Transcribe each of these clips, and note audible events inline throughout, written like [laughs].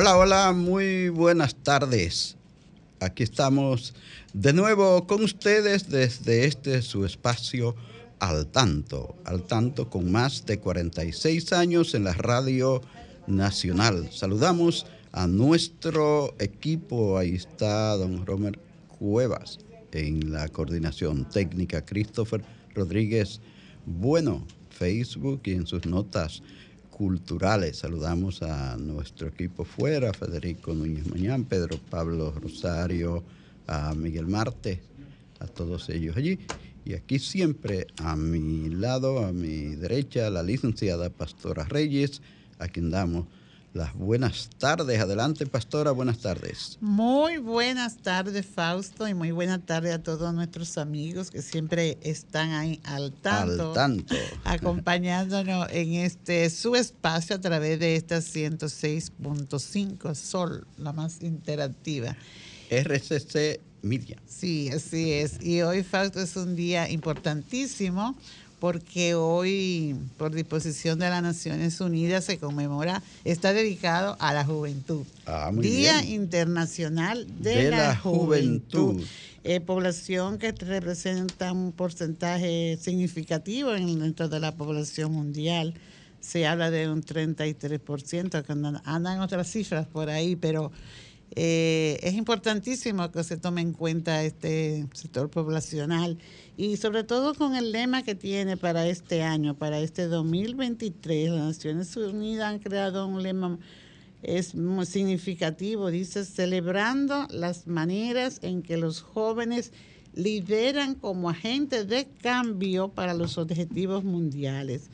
Hola, hola, muy buenas tardes. Aquí estamos de nuevo con ustedes desde este su espacio al tanto, al tanto con más de 46 años en la radio nacional. Saludamos a nuestro equipo, ahí está don Romer Cuevas en la coordinación técnica, Christopher Rodríguez Bueno, Facebook y en sus notas culturales. Saludamos a nuestro equipo fuera, Federico Núñez Mañán, Pedro Pablo Rosario, a Miguel Marte, a todos ellos allí. Y aquí siempre a mi lado, a mi derecha, la licenciada Pastora Reyes, a quien damos las buenas tardes. Adelante, pastora, buenas tardes. Muy buenas tardes, Fausto, y muy buenas tardes a todos nuestros amigos que siempre están ahí al tanto, al tanto. [laughs] acompañándonos en este su espacio a través de esta 106.5 Sol, la más interactiva. RCC Media. Sí, así es. Y hoy, Fausto, es un día importantísimo porque hoy, por disposición de las Naciones Unidas, se conmemora, está dedicado a la juventud. Ah, Día Internacional de, la, Juventud. Eh, población que representa un porcentaje significativo en, dentro de la población mundial. Se habla de un 33%, que andan, andan otras cifras por ahí, pero eh, es importantísimo que se tome en cuenta este sector poblacional y sobre todo con el lema que tiene para este año, para este 2023. Las Naciones Unidas han creado un lema es muy significativo, dice, celebrando las maneras en que los jóvenes lideran como agentes de cambio para los objetivos mundiales.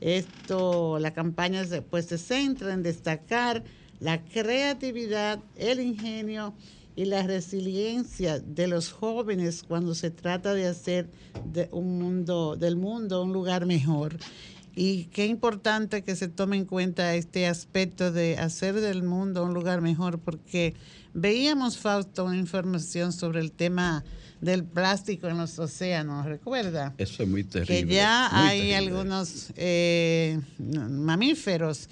Esto, la campaña pues, se centra en destacar la creatividad, el ingenio y la resiliencia de los jóvenes cuando se trata de hacer de un mundo, del mundo un lugar mejor. Y qué importante que se tome en cuenta este aspecto de hacer del mundo un lugar mejor, porque veíamos, Fausto, una información sobre el tema del plástico en los océanos, ¿recuerda? Eso es muy terrible. Que ya hay algunos eh, mamíferos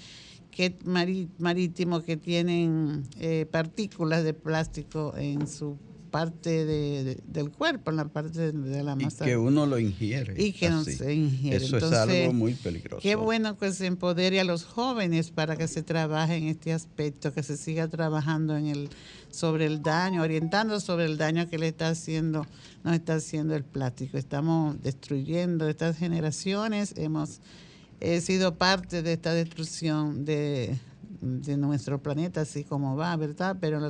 que marítimos que tienen eh, partículas de plástico en su parte del cuerpo, en la parte de, la masa. Y que uno lo ingiere. Y que no se ingiere. Eso es algo muy peligroso. Qué bueno que se empodere a los jóvenes para que se trabaje en este aspecto, que se siga trabajando en el sobre el daño, orientando sobre el daño que le está haciendo, nos está haciendo el plástico. Estamos destruyendo estas generaciones, hemos he sido parte de esta destrucción de, nuestro planeta, así como va, ¿verdad? Pero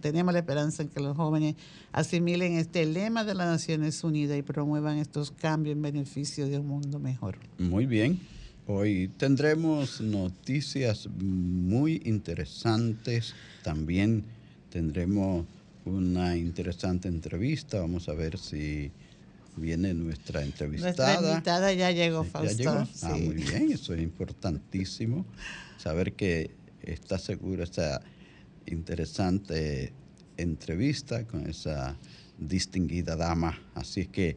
tenemos la esperanza en que los jóvenes asimilen este lema de las Naciones Unidas y promuevan estos cambios en beneficio de un mundo mejor. Muy bien. Hoy tendremos noticias muy interesantes. También tendremos una interesante entrevista. Vamos a ver si viene nuestra entrevistada. Nuestra invitada ya llegó, Fausto. ¿Ya Ah, muy bien, eso es importantísimo. Saber que está segura esta interesante entrevista con esa distinguida dama. Así que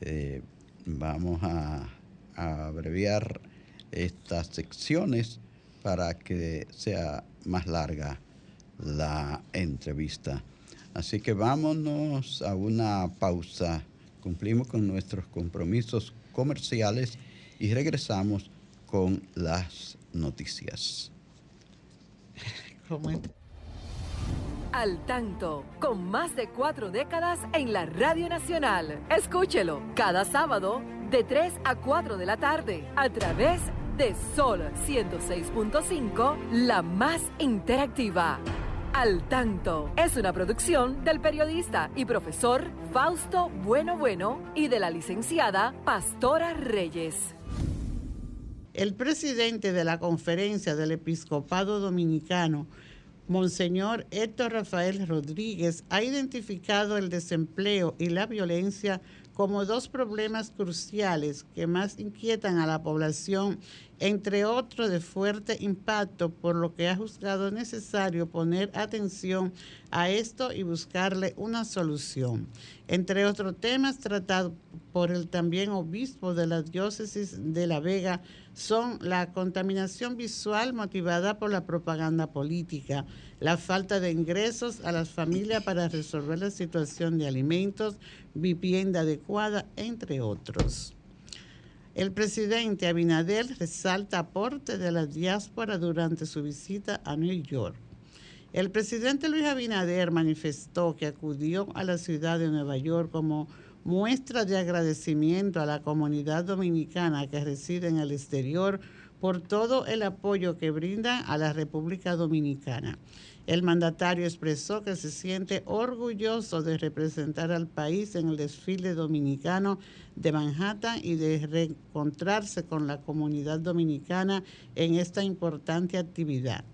eh, vamos a, a abreviar estas secciones para que sea más larga la entrevista. Así que vámonos a una pausa cumplimos con nuestros compromisos comerciales y regresamos con las noticias. Al tanto, con más de cuatro décadas en la Radio Nacional. Escúchelo cada sábado de 3 a 4 de la tarde a través de Sol 106.5, la más interactiva. Al Tanto es una producción del periodista y profesor Fausto Bueno Bueno y de la licenciada Pastora Reyes. El presidente de la Conferencia del Episcopado Dominicano, Monseñor Héctor Rafael Rodríguez, ha identificado el desempleo y la violencia como dos problemas cruciales que más inquietan a la población, entre otros de fuerte impacto, por lo que ha juzgado necesario poner atención a esto y buscarle una solución. Entre otros temas tratados por el también obispo de la diócesis de La Vega son la contaminación visual motivada por la propaganda política, la falta de ingresos a las familias para resolver la situación de alimentos, vivienda adecuada, entre otros. El presidente Abinader resalta aporte de la diáspora durante su visita a New York. El presidente Luis Abinader manifestó que acudió a la ciudad de Nueva York como muestra de agradecimiento a la comunidad dominicana que reside en el exterior por todo el apoyo que brinda a la República Dominicana. El mandatario expresó que se siente orgulloso de representar al país en el desfile dominicano de Manhattan y de reencontrarse con la comunidad dominicana en esta importante actividad.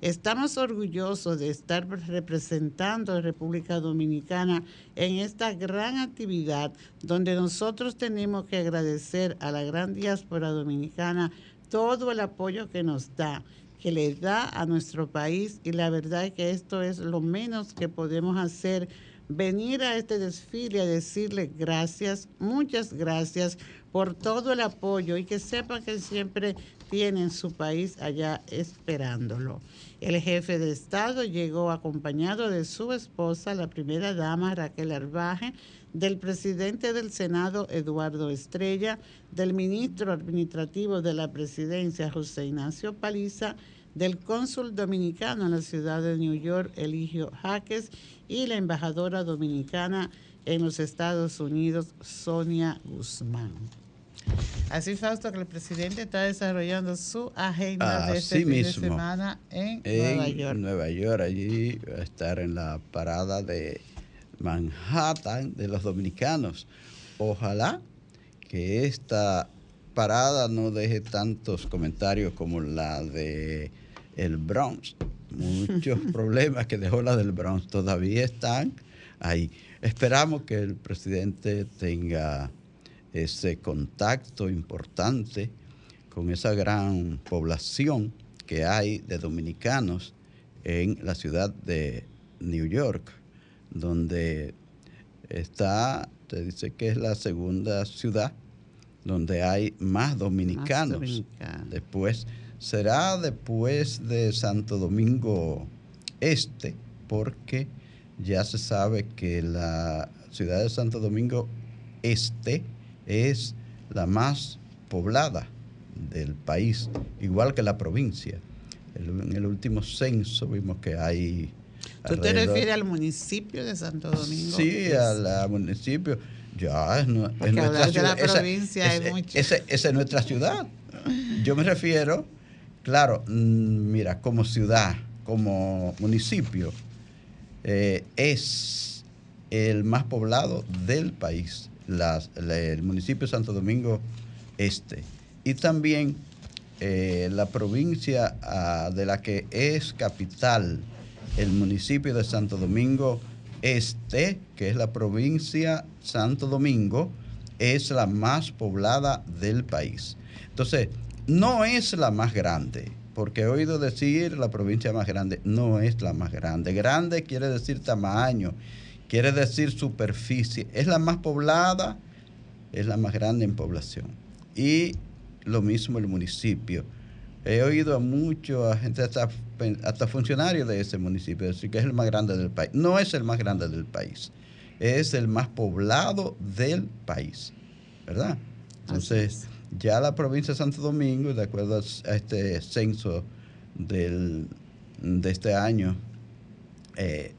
Estamos orgullosos de estar representando a República Dominicana en esta gran actividad donde nosotros tenemos que agradecer a la gran diáspora dominicana todo el apoyo que nos da que le da a nuestro país y la verdad es que esto es lo menos que podemos hacer, venir a este desfile a decirle gracias, muchas gracias por todo el apoyo y que sepan que siempre tienen su país allá esperándolo. El jefe de Estado llegó acompañado de su esposa, la primera dama Raquel Arbaje, del presidente del Senado, Eduardo Estrella, del ministro administrativo de la presidencia, José Ignacio Paliza, del cónsul dominicano en la ciudad de New York, Eligio Jaques, y la embajadora dominicana en los Estados Unidos, Sonia Guzmán. Así, Fausto, que el presidente está desarrollando su agenda de este fin de semana en, Nueva York. Nueva York, allí va a estar en la parada de Manhattan de los dominicanos. Ojalá que esta parada no deje tantos comentarios como la de el Bronx. Muchos [laughs] problemas que dejó la del Bronx todavía están ahí. Esperamos que el presidente tenga ese contacto importante con esa gran población que hay de dominicanos en la ciudad de New York, donde está, te dice que es la segunda ciudad donde hay más dominicanos. Después será después de Santo Domingo Este, porque ya se sabe que la ciudad de Santo Domingo Este es la más poblada del país, igual que la provincia. En el último censo vimos que hay... ¿Tú te refieres al municipio de Santo Domingo? Sí, al municipio. Ya, es, nuestra ciudad. provincia esa, es nuestra ciudad. Yo me refiero, claro, mm, mira, como ciudad, como municipio, eh, es el más poblado del país el municipio de Santo Domingo Este. Y también eh, la provincia ah, de la que es capital el municipio de Santo Domingo Este, que es la provincia Santo Domingo, es la más poblada del país. Entonces, no es la más grande, porque he oído decir la provincia más grande, no es la más grande. Grande quiere decir tamaño, quiere decir superficie. Es la más poblada, es la más grande en población. Y lo mismo el municipio. He oído a muchos, a gente hasta, hasta funcionarios de ese municipio decir que es el más grande del país. No es el más grande del país, es el más poblado del país, ¿verdad? Entonces, ya la provincia de Santo Domingo, de acuerdo a este censo del, de este año, eh,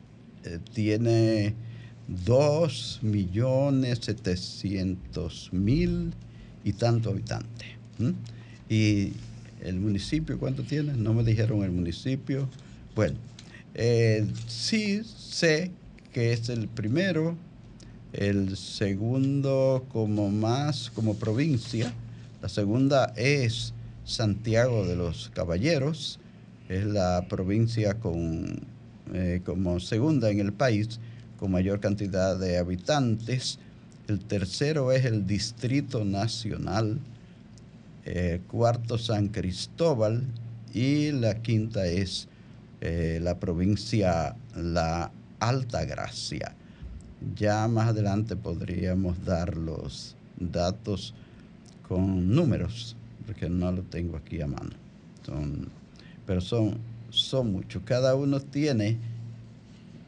eh, tiene 2.700.000 y tantos habitantes. Y el municipio, ¿cuánto tiene? No me dijeron el municipio. Bueno, eh, sí sé que es el primero, el segundo como más, como provincia. La segunda es Santiago de los Caballeros, es la provincia con eh, como segunda en el país con mayor cantidad de habitantes. el tercero es el Distrito Nacional, eh, cuarto San Cristóbal y la quinta es eh, la provincia La Alta Gracia. Ya más adelante podríamos dar los datos con números, porque no lo tengo aquí a mano. pero son, son muchos. Cada uno tiene,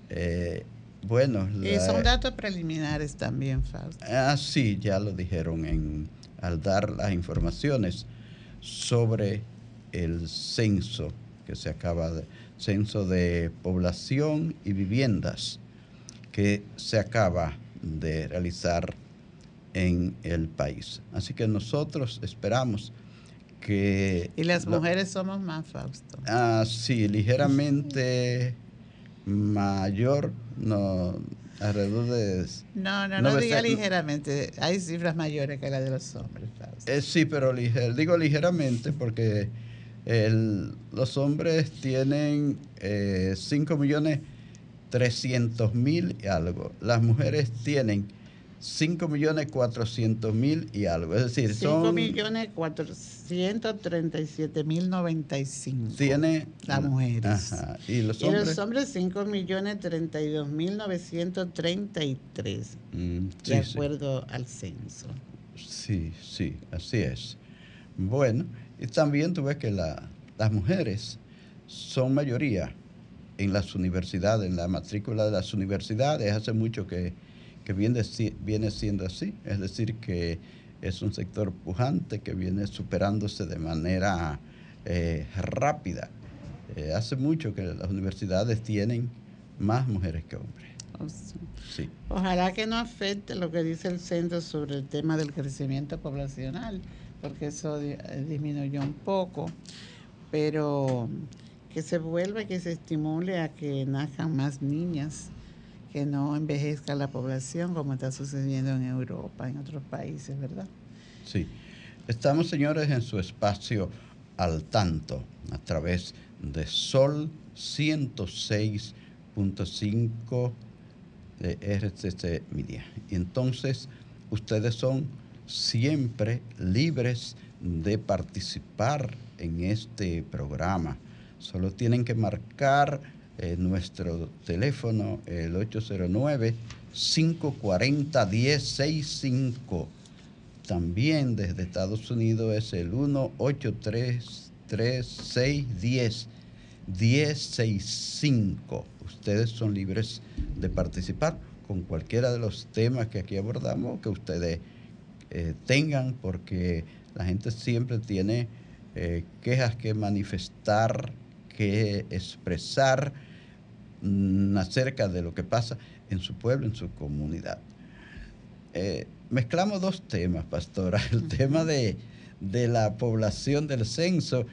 eh, bueno... Son datos preliminares también, Fausto. Ah, sí, ya lo dijeron en, al dar las informaciones sobre el censo que se acaba de, censo de población y viviendas que se acaba de realizar en el país. Así que nosotros esperamos que... Y las mujeres somos más, Fausto. Ah, sí, ligeramente mayor, no, alrededor de... No, no, no diga ligeramente, hay cifras mayores que las de los hombres. Eh, sí, pero digo ligeramente porque los hombres tienen eh, 5 millones 300 mil y algo. Las mujeres tienen 5 millones 400 mil y algo. Es decir, 5 son... millones 437 mil 95. Tiene... Las mujeres. ¿Y los hombres? Y los hombres 5 millones 32 mil 933. Mm, de acuerdo al censo. Sí, sí, así es. Bueno, y también tú ves que las mujeres son mayoría en las universidades, en la matrícula de las universidades. Hace mucho que, viene, viene siendo así. Es decir, que es un sector pujante que viene superándose de manera eh, rápida. Eh, hace mucho que las universidades tienen más mujeres que hombres. Sí. Ojalá que no afecte lo que dice el centro sobre el tema del crecimiento poblacional, porque eso disminuyó un poco, pero que se vuelva, que se estimule a que nazcan más niñas, que no envejezca la población como está sucediendo en Europa, en otros países, ¿verdad? Sí. Estamos, señores, en su espacio al tanto a través de Sol 106.5 de RCC Media. Y entonces, ustedes son siempre libres de participar en este programa Solo tienen que marcar eh, nuestro teléfono, el 809-540-1065. También desde Estados Unidos es el 1-833-610. 1065. Ustedes son libres de participar con cualquiera de los temas que aquí abordamos, que ustedes eh, tengan, porque la gente siempre tiene eh, quejas que manifestar que expresar acerca de lo que pasa en su pueblo, en su comunidad. Eh, mezclamos dos temas, pastora, el tema de, la población del censo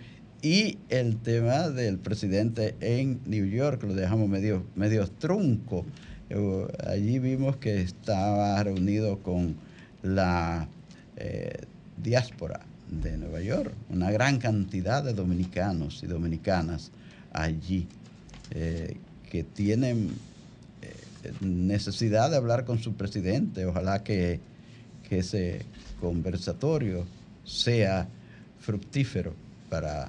y el tema del presidente en New York, lo dejamos medio, medio trunco. Eh, allí vimos que estaba reunido con la eh, diáspora de Nueva York, una gran cantidad de dominicanos y dominicanas allí eh, que tienen eh, necesidad de hablar con su presidente. Ojalá que, que ese conversatorio sea fructífero para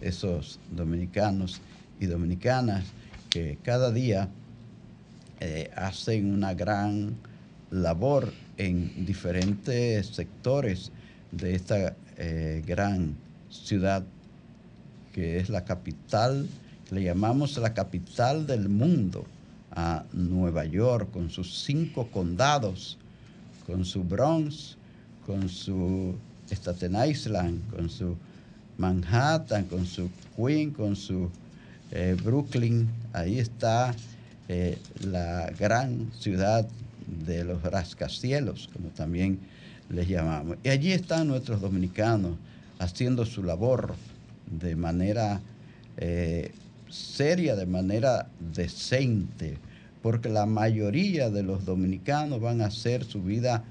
esos dominicanos y dominicanas que cada día eh, hacen una gran labor en diferentes sectores de esta eh, gran ciudad que es la capital, le llamamos la capital del mundo, a Nueva York, con sus cinco condados, con su Bronx, con su Staten Island, con su Manhattan, con su Queen, con su eh, Brooklyn. Ahí está eh, la gran ciudad de los rascacielos, como también les llamamos. Y allí están nuestros dominicanos haciendo su labor de manera eh, seria, de manera decente, porque la mayoría de los dominicanos van a hacer su vida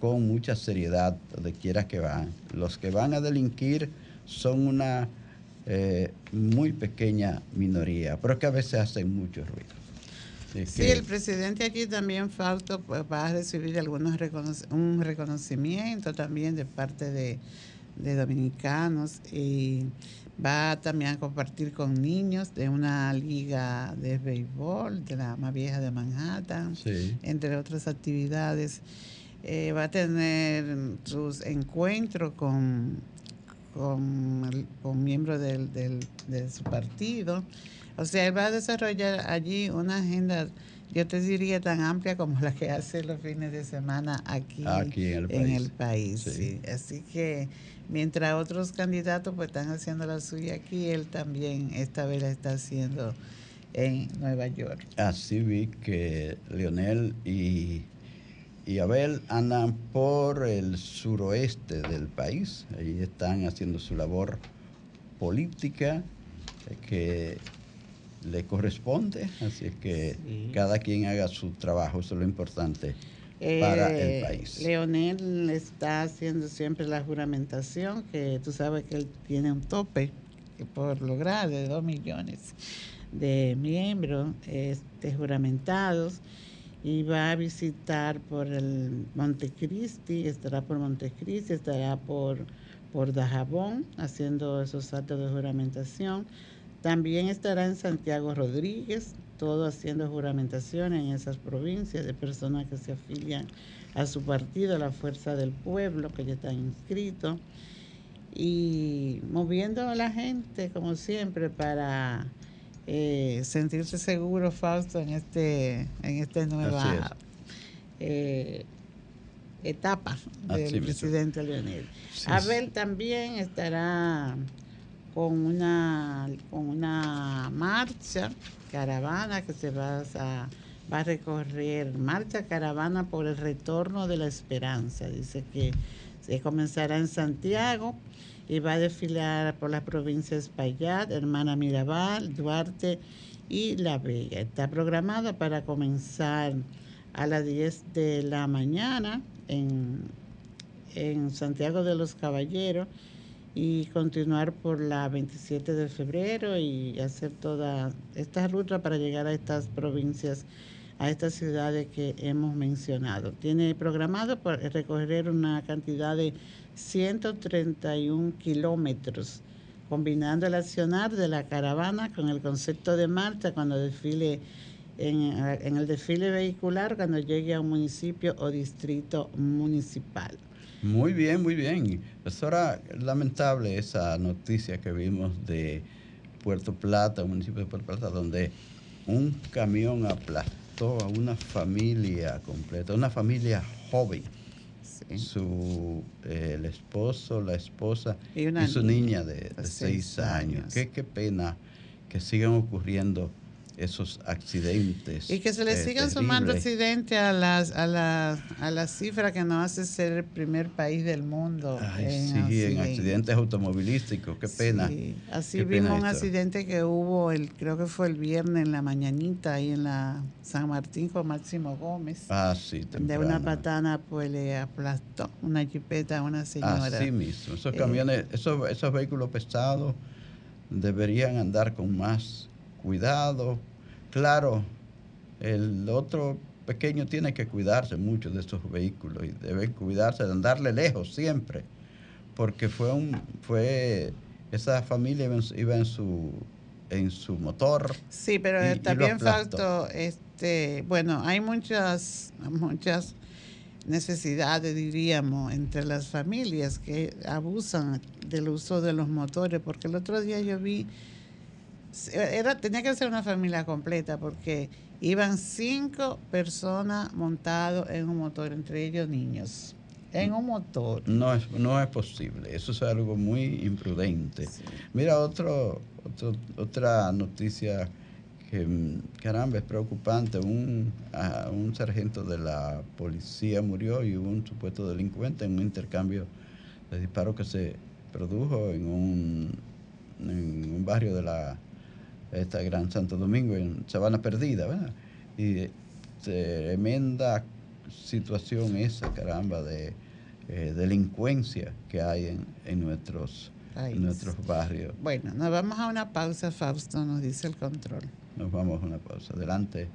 con mucha seriedad, donde quiera que van. Los que van a delinquir son una eh, muy pequeña minoría, pero que a veces hacen mucho ruido. Sí, el presidente aquí también, Fausto, pues, va a recibir algunos un reconocimiento también de parte de, dominicanos y va también a compartir con niños de una liga de béisbol, de la más vieja de Manhattan, entre otras actividades. Eh, va a tener sus encuentros con, con, miembros del, de su partido o sea, él va a desarrollar allí una agenda, yo te diría, tan amplia como [laughs] la que hace los fines de semana aquí, en el país. Así que mientras otros candidatos pues están haciendo la suya aquí, él también esta vez la está haciendo en Nueva York. Así vi que Leonel y, y Abel andan por el suroeste del país. Ahí están haciendo su labor política que le corresponde, así es que cada quien haga su trabajo, eso es lo importante para el eh, país. Leonel está haciendo siempre la juramentación, que tú sabes que él tiene un tope por lograr de dos millones de miembros este, juramentados y va a visitar por el Montecristi, estará por Montecristi, estará por, por Dajabón haciendo esos actos de juramentación también estará en Santiago Rodríguez, todo haciendo juramentación en esas provincias de personas que se afilian a su partido, la Fuerza del Pueblo, que ya están inscritos, y moviendo a la gente, como siempre, para eh, sentirse seguro, Fausto, en este en esta nueva eh, etapa del presidente Leonel. Abel también estará con una, con una marcha, caravana que se va a, va a recorrer, marcha caravana por el retorno de la esperanza. Dice que se comenzará en Santiago y va a desfilar por las provincias Payat, Hermana Mirabal, Duarte y La Vega. Está programada para comenzar a las 10 de la mañana en, en Santiago de los Caballeros y continuar por la 27 de febrero y hacer toda esta ruta para llegar a estas provincias, a estas ciudades que hemos mencionado. Tiene programado recorrer una cantidad de 131 kilómetros, combinando el accionar de la caravana con el concepto de marcha cuando desfile en, en el desfile vehicular cuando llegue a un municipio o distrito municipal. Muy bien, muy bien. Es ahora lamentable esa noticia que vimos de Puerto Plata, un municipio de Puerto Plata, donde un camión aplastó a una familia completa, una familia joven. Su, eh, el esposo, la esposa y, su niña, de, seis, años. Qué, qué pena que sigan ocurriendo esos accidentes. Y que se le eh, sigan sumando accidentes a las a la, a la cifra que nos hace ser el primer país del mundo. Ay, sí, en accidentes automovilísticos, qué pena. Así vimos un accidente que hubo, el creo que fue el viernes en la mañanita, ahí en la San Martín con Máximo Gómez. Ah, sí, De una patana pues le aplastó una jipeta a una señora. Así mismo, esos camiones, esos, esos vehículos pesados deberían andar con más cuidado. Claro, el otro pequeño tiene que cuidarse mucho de estos vehículos y debe cuidarse de andarle lejos siempre, porque fue un fue esa familia iba en su en su motor. Sí, pero también faltó este, bueno, hay muchas muchas necesidades, diríamos, entre las familias que abusan del uso de los motores, porque el otro día yo vi era, tenía que ser una familia completa porque iban cinco personas montados en un motor, entre ellos niños. En un motor. No es, no es posible, eso es algo muy imprudente. Mira, otro, otra noticia que, caramba, es preocupante. Un, un sargento de la policía murió y hubo un supuesto delincuente en un intercambio de disparos que se produjo en un, en un barrio de la esta Gran Santo Domingo, en Sabana Perdida, ¿verdad? Y tremenda situación esa, caramba, de eh, delincuencia que hay en, nuestros, en nuestros barrios. Bueno, nos vamos a una pausa, Fausto, nos dice el control. Nos vamos a una pausa. Adelante.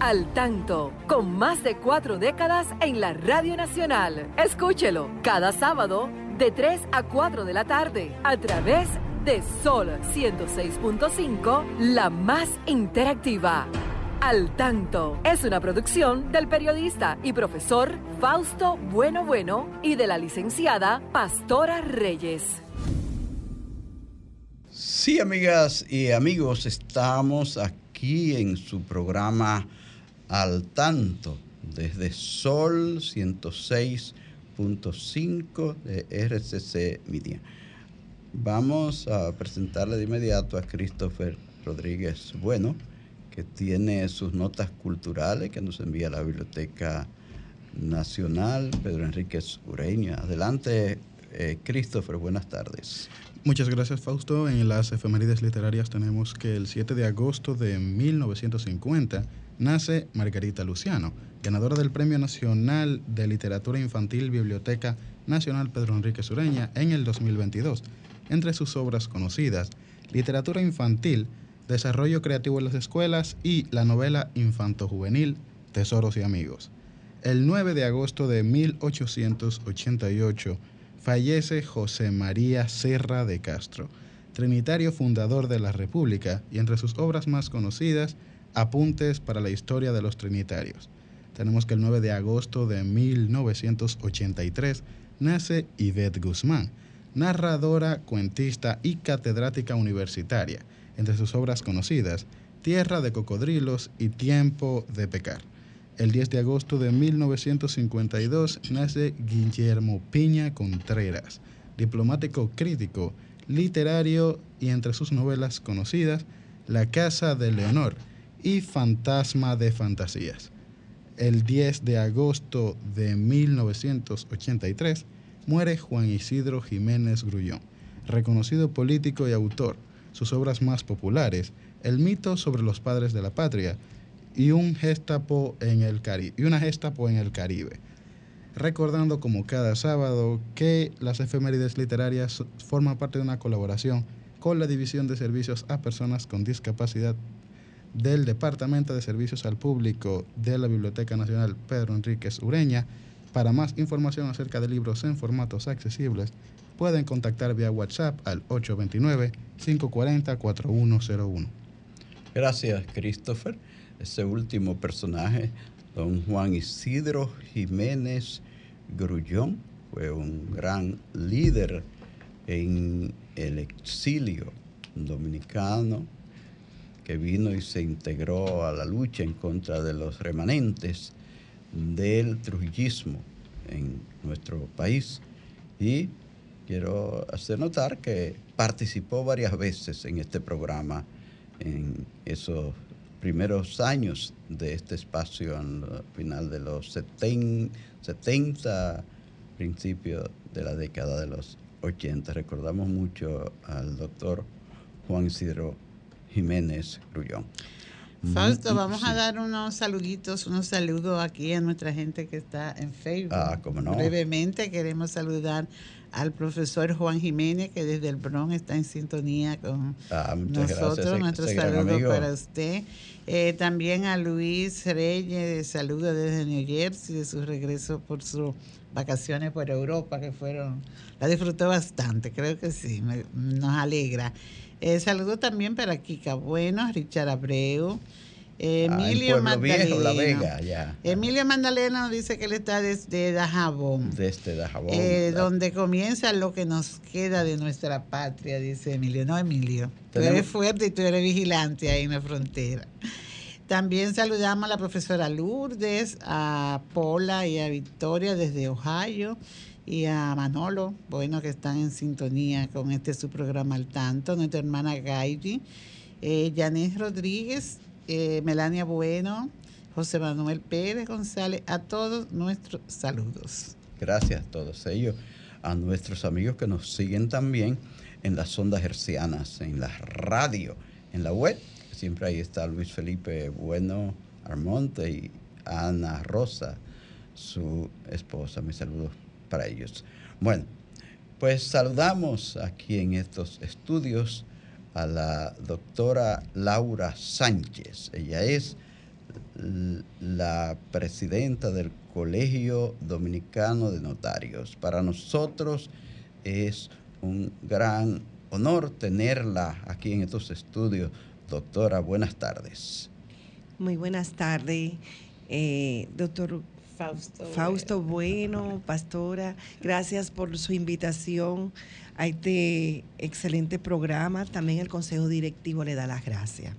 Al tanto, con más de cuatro décadas en la Radio Nacional. Escúchelo cada sábado de 3 a 4 de la tarde a través de Sol 106.5, la más interactiva. Al tanto es una producción del periodista y profesor Fausto Bueno Bueno y de la licenciada Pastora Reyes. Sí, amigas y amigos, estamos aquí en su programa al tanto desde Sol 106.5 de RCC Media. Vamos a presentarle de inmediato a Christopher Rodríguez Bueno, que tiene sus notas culturales que nos envía la Biblioteca Nacional Pedro Enríquez Ureña. Adelante, eh, Christopher, buenas tardes. Muchas gracias, Fausto. En las efemérides literarias tenemos que el 7 de agosto de 1950 nace Margarita Luciano, ganadora del Premio Nacional de Literatura Infantil Biblioteca Nacional Pedro Enrique Sureña en el 2022. Entre sus obras conocidas, Literatura Infantil, Desarrollo Creativo en las Escuelas y la novela infanto-juvenil Tesoros y Amigos. El 9 de agosto de 1888 fallece José María Serra de Castro, trinitario fundador de la República y entre sus obras más conocidas Apuntes para la historia de los Trinitarios. Tenemos que el 9 de agosto de 1983 nace Yvette Guzmán, narradora, cuentista y catedrática universitaria. Entre sus obras conocidas, Tierra de Cocodrilos y Tiempo de Pecar. El 10 de agosto de 1952 nace Guillermo Piña Contreras, diplomático crítico, literario y entre sus novelas conocidas, La Casa de Leonor, y Fantasma de Fantasías. El 10 de agosto de 1983 muere Juan Isidro Jiménez Grullón, reconocido político y autor. Sus obras más populares, El mito sobre los padres de la patria y, un gestapo en el Caribe, y una gestapo en el Caribe. Recordando como cada sábado que las efemérides literarias forman parte de una colaboración con la División de Servicios a Personas con Discapacidad del Departamento de Servicios al Público de la Biblioteca Nacional Pedro Enríquez Ureña. Para más información acerca de libros en formatos accesibles, pueden contactar vía WhatsApp al 829-540-4101. Gracias, Christopher. Ese último personaje, don Juan Isidro Jiménez Grullón, fue un gran líder en el exilio dominicano que vino y se integró a la lucha en contra de los remanentes del trujillismo en nuestro país. Y quiero hacer notar que participó varias veces en este programa en esos primeros años de este espacio, al final de los 70, 70 principios de la década de los 80. Recordamos mucho al doctor Juan Isidro Jiménez Grullón. Fausto, vamos a dar unos saluditos, unos saludos aquí a nuestra gente que está en Facebook. Ah, cómo no. Brevemente queremos saludar al profesor Juan Jiménez, que desde el Bronx está en sintonía con ah, nosotros. Nuestro saludo para usted. Eh, también a Luis Reyes, saludo desde New Jersey, de su regreso por sus vacaciones por Europa, que fueron, la disfrutó bastante, creo que sí, nos alegra. Eh, saludo también para Kika Bueno, Richard Abreu. Emilio ah, Magdalena. La Vega, ya. Emilio Magdalena nos dice que él está desde Dajabón. Desde Dajabón. Eh, donde comienza lo que nos queda de nuestra patria, dice Emilio. No, Emilio. Tú eres fuerte y tú eres vigilante ahí en la frontera. También saludamos a la profesora Lourdes, a Paula y a Victoria desde Ohio y a Manolo, bueno, que están en sintonía con este su programa al tanto, nuestra hermana Gaidi, eh, Rodríguez, eh, Melania Bueno, José Manuel Pérez González, a todos nuestros saludos. Gracias a todos ellos, a nuestros amigos que nos siguen también en las ondas hercianas, en la radio, en la web. Siempre ahí está Luis Felipe Bueno Armonte y Ana Rosa, su esposa. Mis saludos para ellos. Bueno, pues saludamos aquí en estos estudios a la doctora Laura Sánchez. Ella es la presidenta del Colegio Dominicano de Notarios. Para nosotros es un gran honor tenerla aquí en estos estudios. Doctora, buenas tardes. Muy buenas tardes, eh, doctor Fausto. Fausto Bueno, pastora, gracias por su invitación a este excelente programa. También el Consejo Directivo le da las gracias.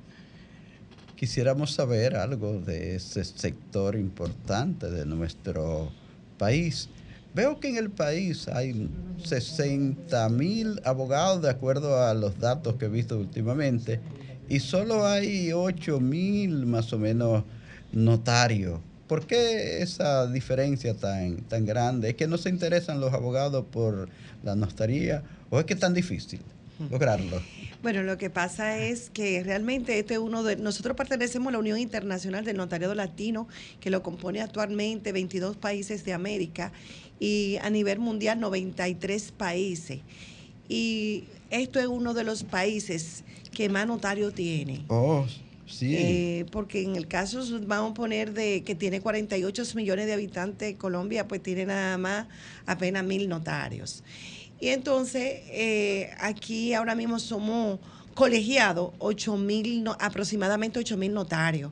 Quisiéramos saber algo de ese sector importante de nuestro país. Veo que en el país hay 60 mil abogados de acuerdo a los datos que he visto últimamente y solo hay 8 mil más o menos notarios. ¿Por qué esa diferencia tan, tan grande? ¿Es que no se interesan los abogados por la notaría o es que es tan difícil lograrlo? Bueno, lo que pasa es que realmente este es uno de nosotros pertenecemos a la Unión Internacional del Notariado Latino, que lo compone actualmente 22 países de América y a nivel mundial 93 países. Y esto es uno de los países que más notario tiene. Oh, Eh, porque en el caso, vamos a poner de que tiene 48 millones de habitantes Colombia, pues tiene nada más apenas mil notarios. Y entonces, eh, aquí ahora mismo somos colegiados, 8 mil, aproximadamente 8 mil notarios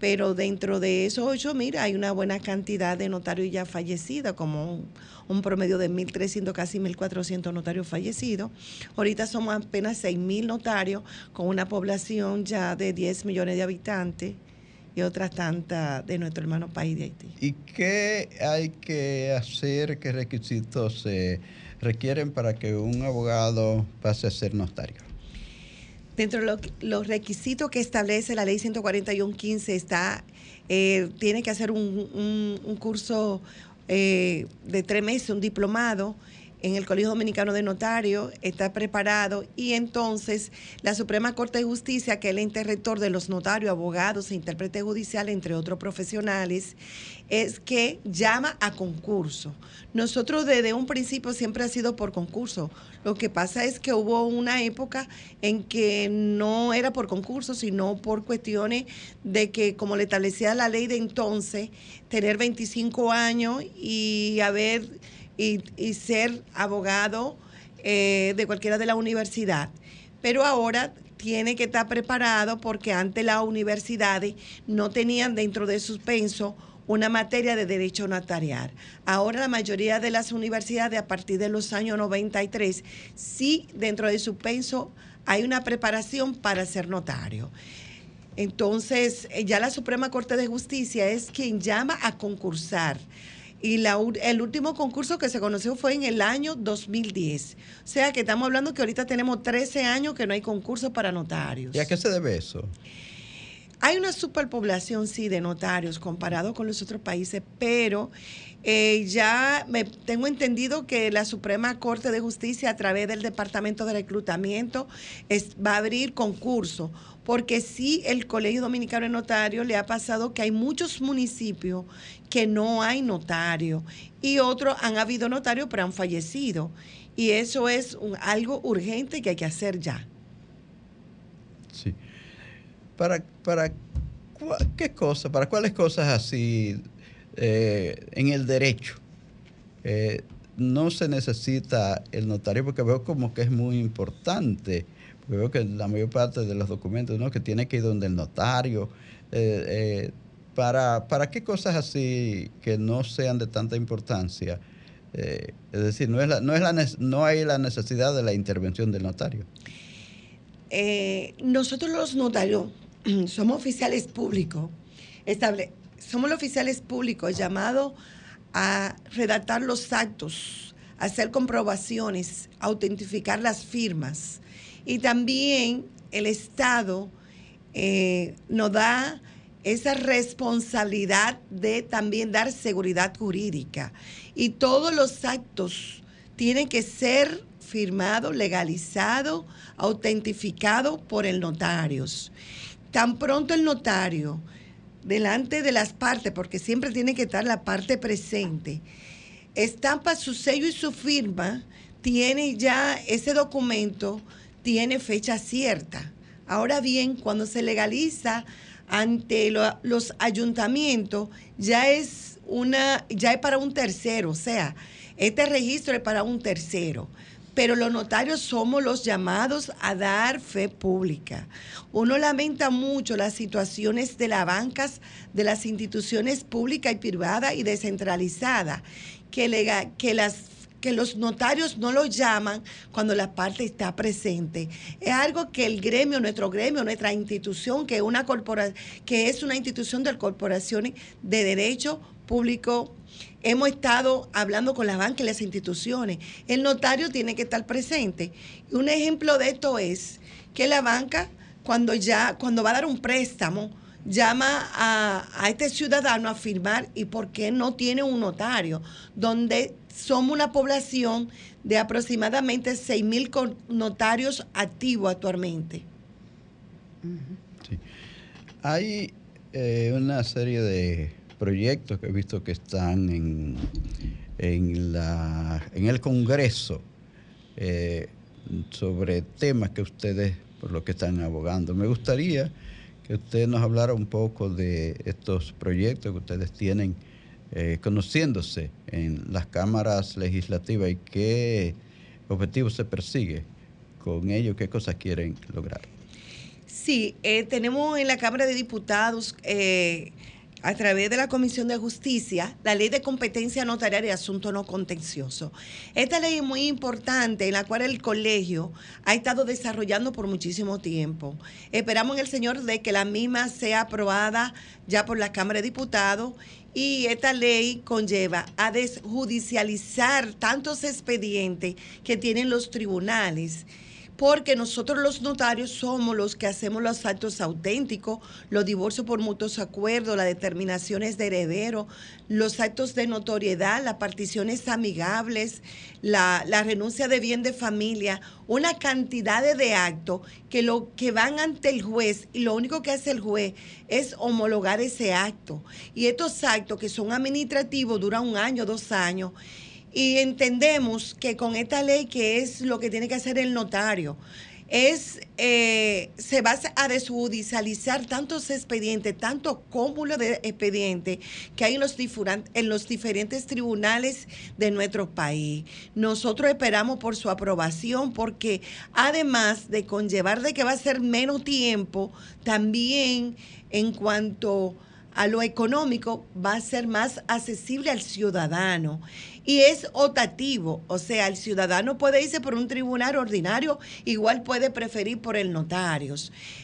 pero dentro de esos 8 mil hay una buena cantidad de notarios ya fallecidos, como un, promedio de 1.300, casi 1.400 notarios fallecidos. Ahorita somos apenas 6.000 notarios con una población ya de 10 millones de habitantes y otras tantas de nuestro hermano país de Haití. ¿Y qué hay que hacer, qué requisitos se requieren para que un abogado pase a ser notario? Dentro de los requisitos que establece la ley 141.15 está, eh, tiene que hacer un, curso eh, de tres meses, un diplomado en el Colegio Dominicano de Notarios, está preparado y entonces la Suprema Corte de Justicia, que es el ente rector de los notarios, abogados e intérpretes judiciales, entre otros profesionales, es que llama a concurso. Nosotros desde un principio siempre ha sido por concurso. Lo que pasa es que hubo una época en que no era por concurso, sino por cuestiones de que, como le establecía la ley de entonces, tener 25 años y haber y, ser abogado eh, de cualquiera de la universidad. Pero ahora tiene que estar preparado porque antes las universidades no tenían dentro de suspenso una materia de derecho notarial. Ahora la mayoría de las universidades a partir de los años 93 sí dentro de suspenso hay una preparación para ser notario. Entonces, eh, ya la Suprema Corte de Justicia es quien llama a concursar y el último concurso que se conoció fue en el año 2010. O sea que estamos hablando que ahorita tenemos 13 años que no hay concurso para notarios. ¿Y a qué se debe eso? Hay una superpoblación, sí, de notarios comparado con los otros países, pero eh, ya me, tengo entendido que la Suprema Corte de Justicia, a través del Departamento de Reclutamiento, va a abrir concurso porque sí el Colegio Dominicano de Notarios le ha pasado que hay muchos municipios que no hay notario y otros han habido notarios pero han fallecido. Y eso es algo urgente que hay que hacer ya. Sí. ¿Para, para qué cosa, para cuáles cosas así eh, en el derecho? Eh, no se necesita el notario porque veo como que es muy importante veo que la mayor parte de los documentos, ¿no? Que tiene que ir donde el notario. Eh, para, ¿Para qué cosas así que no sean de tanta importancia? Es decir, no, es no, es la, no hay la necesidad de la intervención del notario. nosotros los notarios [clears throat] somos oficiales públicos. Estable, somos los oficiales públicos llamados a redactar los actos, hacer comprobaciones, autentificar las firmas, y también el Estado eh, nos da esa responsabilidad de también dar seguridad jurídica. Y todos los actos tienen que ser firmados, legalizados, autentificados por el notario. Tan pronto el notario, delante de las partes, porque siempre tiene que estar la parte presente, estampa su sello y su firma, tiene ya ese documento tiene fecha cierta. Ahora bien, cuando se legaliza ante los ayuntamientos ya es una, ya es para un tercero, o sea, este registro es para un tercero pero los notarios somos los llamados a dar fe pública. Uno lamenta mucho las situaciones de las bancas, de las instituciones públicas y privadas y descentralizadas, que, que las que los notarios no lo llaman cuando la parte está presente. Es algo que el gremio, nuestro gremio, nuestra institución, que, una que es una institución de corporaciones de derecho público hemos estado hablando con las bancas y las instituciones. El notario tiene que estar presente. Un ejemplo de esto es que la banca, cuando ya, cuando va a dar un préstamo, llama a, a este ciudadano a firmar y por qué no tiene un notario, donde somos una población de aproximadamente 6 mil notarios activos actualmente. Hay eh, una serie de proyectos que he visto que están en, en, la, en el Congreso eh, sobre temas que ustedes por lo que están abogando. Me gustaría que usted nos hablara un poco de estos proyectos que ustedes tienen eh, conociéndose en las cámaras legislativas y qué objetivos se persigue con ello, qué cosas quieren lograr. Sí, eh, tenemos en la Cámara de Diputados a través de la Comisión de Justicia la ley de competencia notarial y asunto no contencioso. Esta ley es muy importante en la cual el colegio ha estado desarrollando por muchísimo tiempo. Esperamos en el Señor de que la misma sea aprobada ya por la Cámara de Diputados y esta ley conlleva a desjudicializar tantos expedientes que tienen los tribunales porque nosotros los notarios somos los que hacemos los actos auténticos, los divorcios por mutuos acuerdos, las determinaciones de heredero, los actos de notoriedad, las particiones amigables, la, renuncia de bien de familia, una cantidad de actos que, lo, que van ante el juez y lo único que hace el juez es homologar ese acto. Y estos actos que son administrativos duran un año, dos años y entendemos que con esta ley, que es lo que tiene que hacer el notario, es eh, se va a desjudicializar tantos expedientes, tanto cúmulo de expedientes que hay en los, en los diferentes tribunales de nuestro país. Nosotros esperamos por su aprobación porque además de conllevar de que va a ser menos tiempo, también en cuanto a lo económico va a ser más accesible al ciudadano y es optativo, o sea, el ciudadano puede irse por un tribunal ordinario, igual puede preferir por el notario.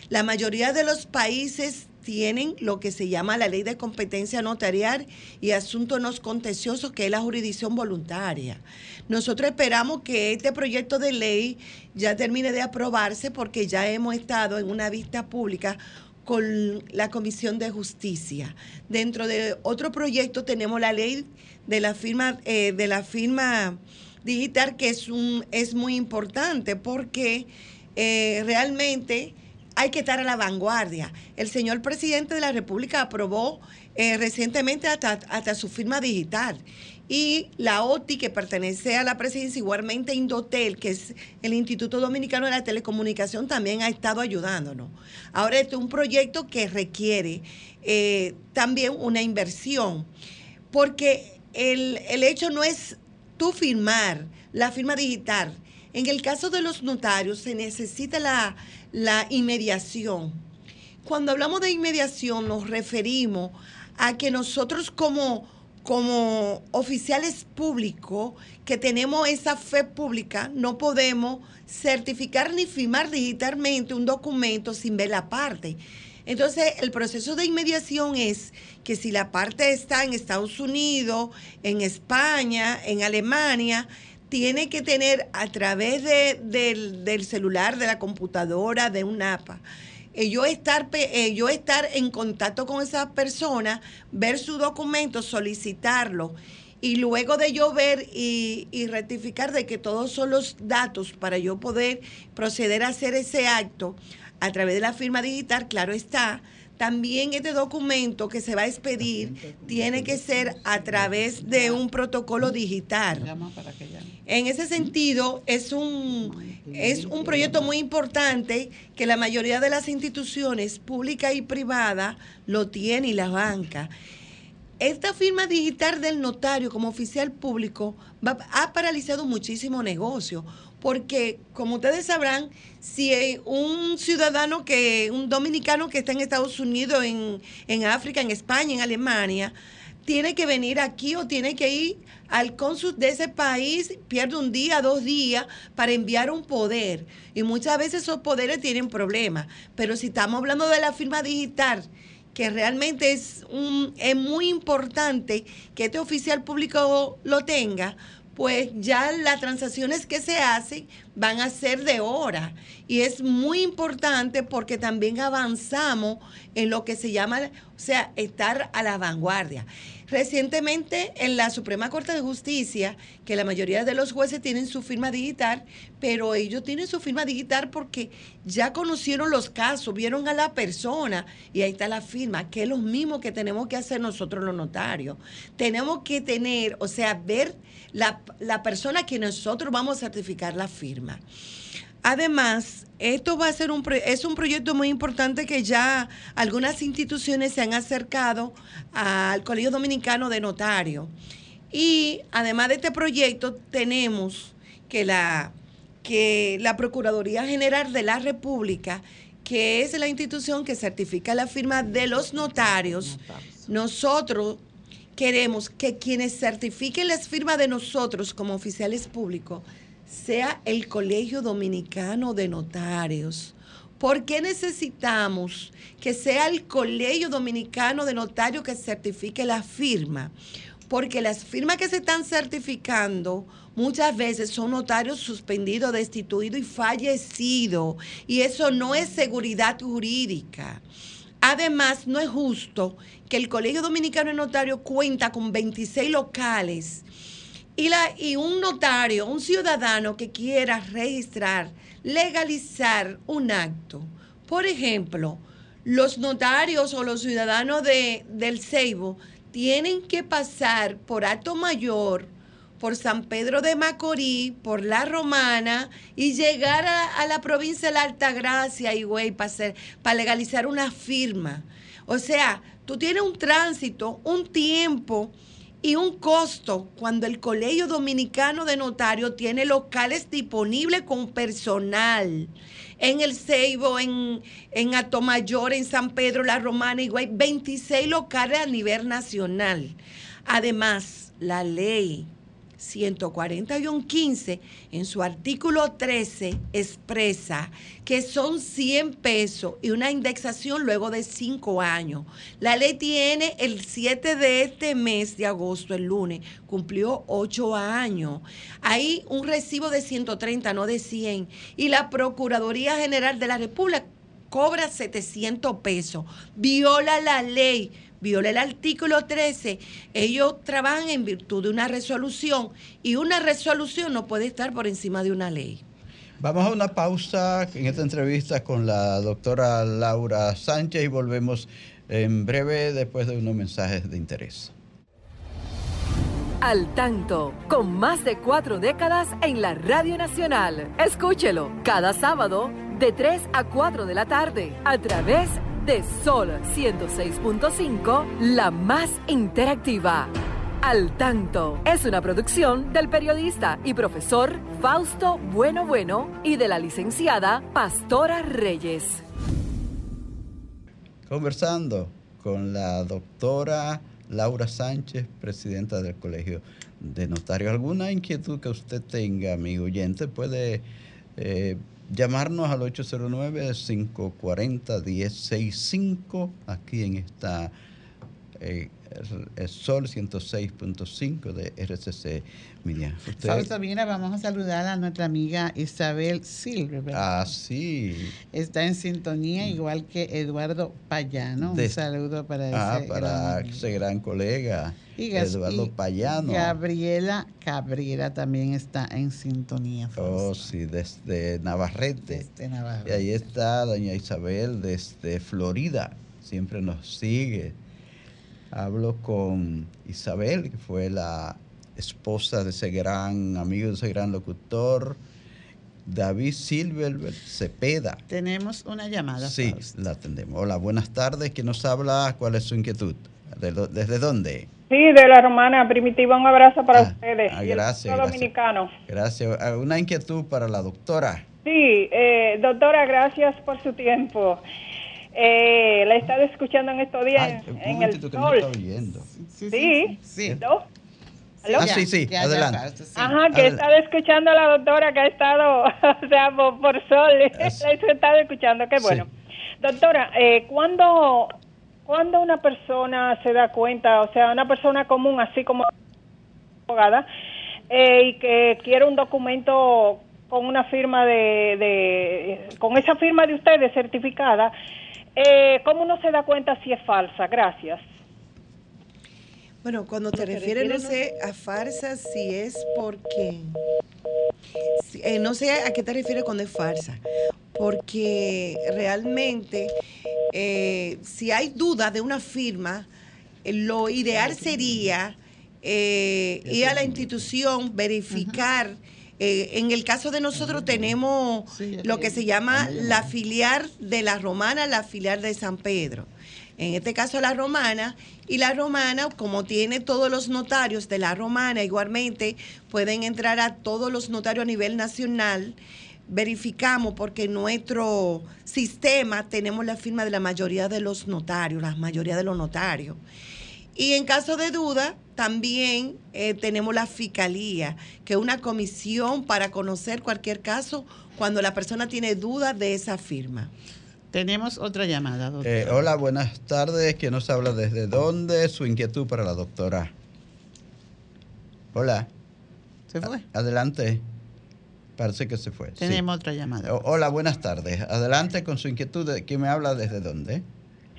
La mayoría de los países tienen lo que se llama la ley de competencia notarial y asuntos no contenciosos, que es la jurisdicción voluntaria. Nosotros esperamos que este proyecto de ley ya termine de aprobarse porque ya hemos estado en una vista pública con la Comisión de Justicia. Dentro de otro proyecto tenemos la ley de la firma, eh, de la firma digital, que es, un, es muy importante porque eh, realmente hay que estar a la vanguardia. El señor presidente de la República aprobó eh, recientemente hasta, hasta, su firma digital. Y la OTI, que pertenece a la presidencia, igualmente Indotel, que es el Instituto Dominicano de la Telecomunicación, también ha estado ayudándonos. Ahora, este es un proyecto que requiere también una inversión, porque el, hecho no es tú firmar la firma digital. En el caso de los notarios se necesita la, la inmediación. Cuando hablamos de inmediación nos referimos a que nosotros como, como oficiales públicos que tenemos esa fe pública no podemos certificar ni firmar digitalmente un documento sin ver la parte. Entonces, el proceso de inmediación es que si la parte está en Estados Unidos, en España, en Alemania, tiene que tener a través del, celular, de la computadora, de un APA, eh, yo, estar, eh, yo estar en contacto con esa persona, ver su documento, solicitarlo y luego de yo ver y, y, rectificar de que todos son los datos para yo poder proceder a hacer ese acto, a través de la firma digital, claro está, también este documento que se va a expedir tiene que ser a través de un protocolo digital. En ese sentido, es un, es un proyecto muy importante que la mayoría de las instituciones públicas y privadas lo tiene y la banca. Esta firma digital del notario como oficial público ha paralizado muchísimo negocio porque como ustedes sabrán, si un ciudadano que, un dominicano que está en Estados Unidos, en, en África, en España, en Alemania, tiene que venir aquí o tiene que ir al cónsul de ese país, pierde un día, dos días para enviar un poder. Y muchas veces esos poderes tienen problemas. Pero si estamos hablando de la firma digital, que realmente es, un, es muy importante que este oficial público lo tenga, pues ya las transacciones que se hacen van a ser de hora. Y es muy importante porque también avanzamos en lo que se llama, o sea, estar a la vanguardia. Recientemente en la Suprema Corte de Justicia, que la mayoría de los jueces tienen su firma digital, pero ellos tienen su firma digital porque ya conocieron los casos, vieron a la persona y ahí está la firma, que es lo mismo que tenemos que hacer nosotros los notarios. Tenemos que tener, o sea, ver la, la persona que nosotros vamos a certificar la firma. Además, esto va a ser un es un proyecto muy importante que ya algunas instituciones se han acercado al Colegio Dominicano de Notario. Y además de este proyecto, tenemos que la, que la Procuraduría General de la República, que es la institución que certifica la firma de los notarios, nosotros queremos que quienes certifiquen las firmas de nosotros como oficiales públicos sea el Colegio Dominicano de Notarios. ¿Por qué necesitamos que sea el Colegio Dominicano de Notarios que certifique la firma? Porque las firmas que se están certificando muchas veces son notarios suspendidos, destituidos y fallecidos. Y eso no es seguridad jurídica. Además, no es justo que el Colegio Dominicano de Notarios cuenta con 26 locales y, la, y un notario, un ciudadano que quiera registrar, legalizar un acto. Por ejemplo, los notarios o los ciudadanos de, del Ceibo tienen que pasar por Acto Mayor, por San Pedro de Macorís, por La Romana y llegar a, la provincia de la Altagracia y güey para, para legalizar una firma. O sea, tú tienes un tránsito, un tiempo y un costo cuando el Colegio Dominicano de Notarios tiene locales disponibles con personal. En el Ceibo, en, en Atomayor, en San Pedro, La Romana, igual, 26 locales a nivel nacional. Además, la ley 141.15 en su artículo 13 expresa que son 100 pesos y una indexación luego de 5 años. La ley tiene el 7 de este mes de agosto, el lunes, cumplió 8 años. Hay un recibo de 130, no de 100. Y la Procuraduría General de la República cobra 700 pesos. Viola la ley viola el artículo 13, ellos trabajan en virtud de una resolución y una resolución no puede estar por encima de una ley. Vamos a una pausa en esta entrevista con la doctora Laura Sánchez y volvemos en breve después de unos mensajes de interés. Al tanto, con más de cuatro décadas en la Radio Nacional. Escúchelo cada sábado de 3 a 4 de la tarde a través de de Sol 106.5, la más interactiva. Al tanto es una producción del periodista y profesor Fausto Bueno Bueno y de la licenciada Pastora Reyes. Conversando con la doctora Laura Sánchez, presidenta del Colegio de Notarios. ¿Alguna inquietud que usted tenga, amigo oyente, puede eh, llamarnos al 809-540-1065 aquí en esta eh, Sol 106.5 de RCC Media. Mira, vamos a saludar a nuestra amiga Isabel Silver. Ah, sí. Está en sintonía, igual que Eduardo Payano. Un saludo para, ah, para ese gran colega. Eduardo Payano. Gabriela Cabrera también está en sintonía. Oh, sí, desde Navarrete. Desde Navarrete. Y ahí está doña Isabel desde Florida siempre nos sigue. Hablo con Isabel, que fue la esposa de ese gran amigo, de ese gran locutor, David Silver Cepeda. Tenemos una llamada. Sí, la atendemos. Hola, buenas tardes. ¿Quién nos habla? ¿Cuál es su inquietud? ¿Desde dónde? Sí, de la romana primitiva. Un abrazo para Ah, ustedes. ah, y el gracias, pueblo gracias. dominicano. Gracias. Ah, Una inquietud para la doctora. Sí, eh, doctora, gracias por su tiempo. Eh, la he estado escuchando en estos días Ay, en el no sol. está oyendo. Sí, Sí. sí. Ah, sí, sí, Ya, ya, adelante. Sí. Ajá, que he estado escuchando a la doctora que ha estado, [laughs] o sea, por, por sol, Es- [laughs] la he estado escuchando, qué Sí. bueno. Doctora, eh, ¿cuándo, cuando una persona se da cuenta, o sea, una persona común, así como abogada, eh, y que quiere un documento con una firma de, de con esa firma de ustedes certificada, eh, ¿cómo uno se da cuenta si es falsa? Gracias. Bueno, cuando te refieres, no sé, a farsa, si es porque... si- eh, no sé a qué te refieres cuando es farsa. Porque realmente, eh, si hay duda de una firma, eh, lo ideal sería eh, ir a la institución, verificar. Eh, en el caso de nosotros tenemos Sí, lo que se llama la filial de la Romana, la filial de San Pedro. En este caso la Romana, y la Romana, como tiene todos los notarios de la Romana, igualmente pueden entrar a todos los notarios a nivel nacional. Verificamos porque en nuestro sistema tenemos la firma de la mayoría de los notarios, la mayoría de los notarios. Y en caso de duda, también eh, tenemos la fiscalía, que es una comisión para conocer cualquier caso cuando la persona tiene duda de esa firma. Tenemos otra llamada, doctor. Eh, hola, buenas tardes. ¿Quién nos habla desde dónde? Su inquietud para la doctora. Hola. ¿Se fue? A- Adelante. Parece que se fue. sí. Tenemos otra llamada. O- Hola, buenas tardes. Adelante con su inquietud. ¿De ¿Quién me habla desde dónde?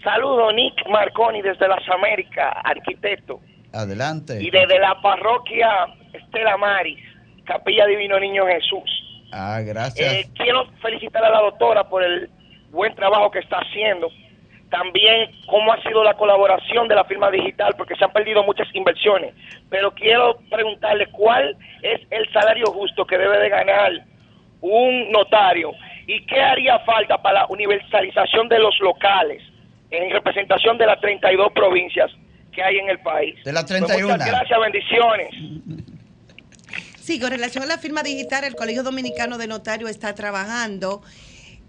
Saludo, Nick Marconi desde las Américas, arquitecto. Adelante. Y desde la parroquia Estela Maris, Capilla Divino Niño Jesús. Ah, gracias. Eh, quiero felicitar a la doctora por el buen trabajo que está haciendo. También cómo ha sido la colaboración de la firma digital, porque se han perdido muchas inversiones. Pero quiero preguntarle cuál es el salario justo que debe de ganar un notario y qué haría falta para la universalización de los locales en representación de las 32 provincias que hay en el país. De las Pues 31. muchas gracias, bendiciones. Sí, con relación a la firma digital, el Colegio Dominicano de Notarios está trabajando.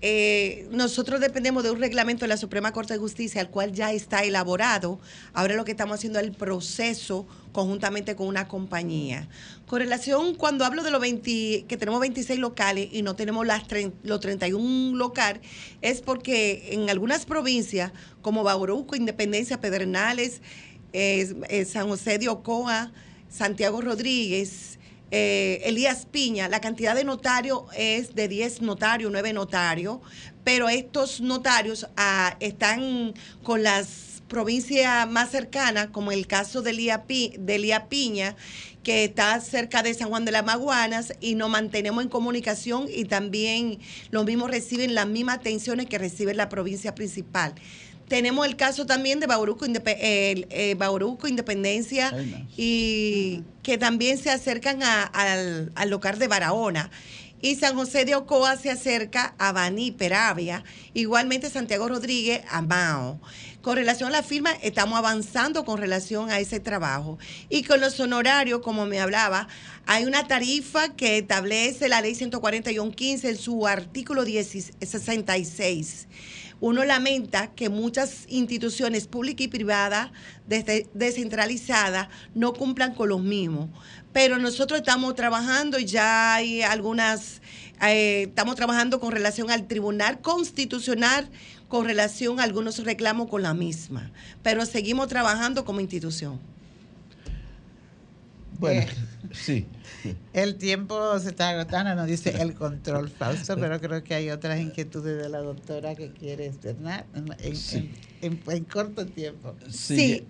Eh, nosotros dependemos de un reglamento de la Suprema Corte de Justicia, el cual ya está elaborado. Ahora lo que estamos haciendo es el proceso conjuntamente con una compañía. Con relación, cuando hablo de los 20, que tenemos 26 locales y no tenemos las tre- los 31 locales, es porque en algunas provincias, como Bauruco, Independencia, Pedernales, San José de Ocoa, Santiago Rodríguez, eh, Elías Piña, la cantidad de notarios es de 10 notarios, 9 notarios, pero estos notarios ah, están con las provincias más cercanas, como el caso de Elías, Pi- de Elías Piña, que está cerca de San Juan de las Maguanas y nos mantenemos en comunicación y también los mismos reciben las mismas atenciones que recibe la provincia principal. Tenemos el caso también de Bauruco, el, eh, Bauruco, Independencia y que también se acercan a- al, al local de Barahona. Y San José de Ocoa se acerca a Baní, Peravia. Igualmente Santiago Rodríguez a Mao. Con relación a la firma, estamos avanzando con relación a ese trabajo. Y con los honorarios, como me hablaba, hay una tarifa que establece la ley 141.15 en su artículo 10 66 uno lamenta que muchas instituciones públicas y privadas descentralizadas no cumplan con los mismos. Pero nosotros estamos trabajando y ya hay algunas, eh, estamos trabajando con relación al Tribunal Constitucional, con relación a algunos reclamos con la misma. Pero seguimos trabajando como institución. Bueno, Eh. sí. El tiempo se está agotando, nos dice el control falso, pero creo que hay otras inquietudes de la doctora que quiere externar en, en- Sí. en- en- en corto tiempo. Sí,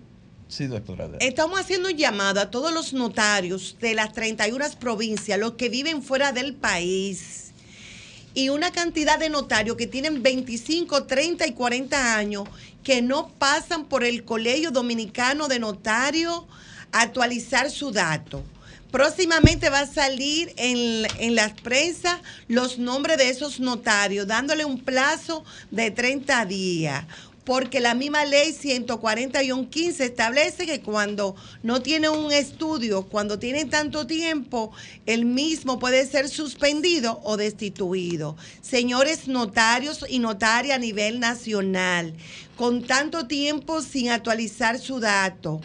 sí doctora. Estamos haciendo un llamado a todos los notarios de las 31 provincias, los que viven fuera del país y una cantidad de notarios que tienen 25, 30 y 40 años que no pasan por el Colegio Dominicano de Notarios a actualizar su dato. Próximamente va a salir en, en las prensas los nombres de esos notarios, dándole un plazo de 30 días porque la misma ley 141.15 establece que cuando no tiene un estudio, cuando tiene tanto tiempo, el mismo puede ser suspendido o destituido. Señores notarios y notarias a nivel nacional, con tanto tiempo sin actualizar su dato,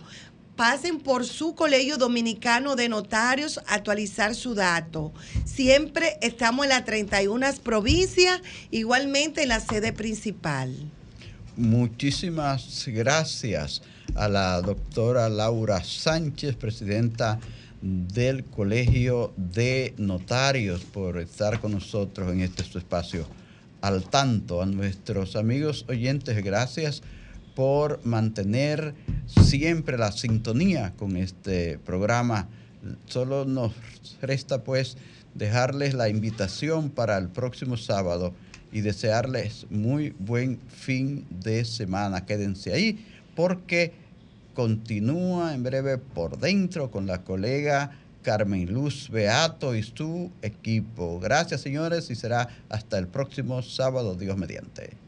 pasen por su colegio dominicano de notarios a actualizar su dato. Siempre estamos en las 31 provincias, igualmente en la sede principal. Muchísimas gracias a la doctora Laura Sánchez, presidenta del Colegio de Notarios, por estar con nosotros en este espacio. Al tanto, a nuestros amigos oyentes, gracias por mantener siempre la sintonía con este programa. Solo nos resta pues dejarles la invitación para el próximo sábado y desearles muy buen fin de semana. Quédense ahí porque continúa en breve por dentro con la colega Carmen Luz Beato y su equipo. Gracias señores y será hasta el próximo sábado, Dios mediante.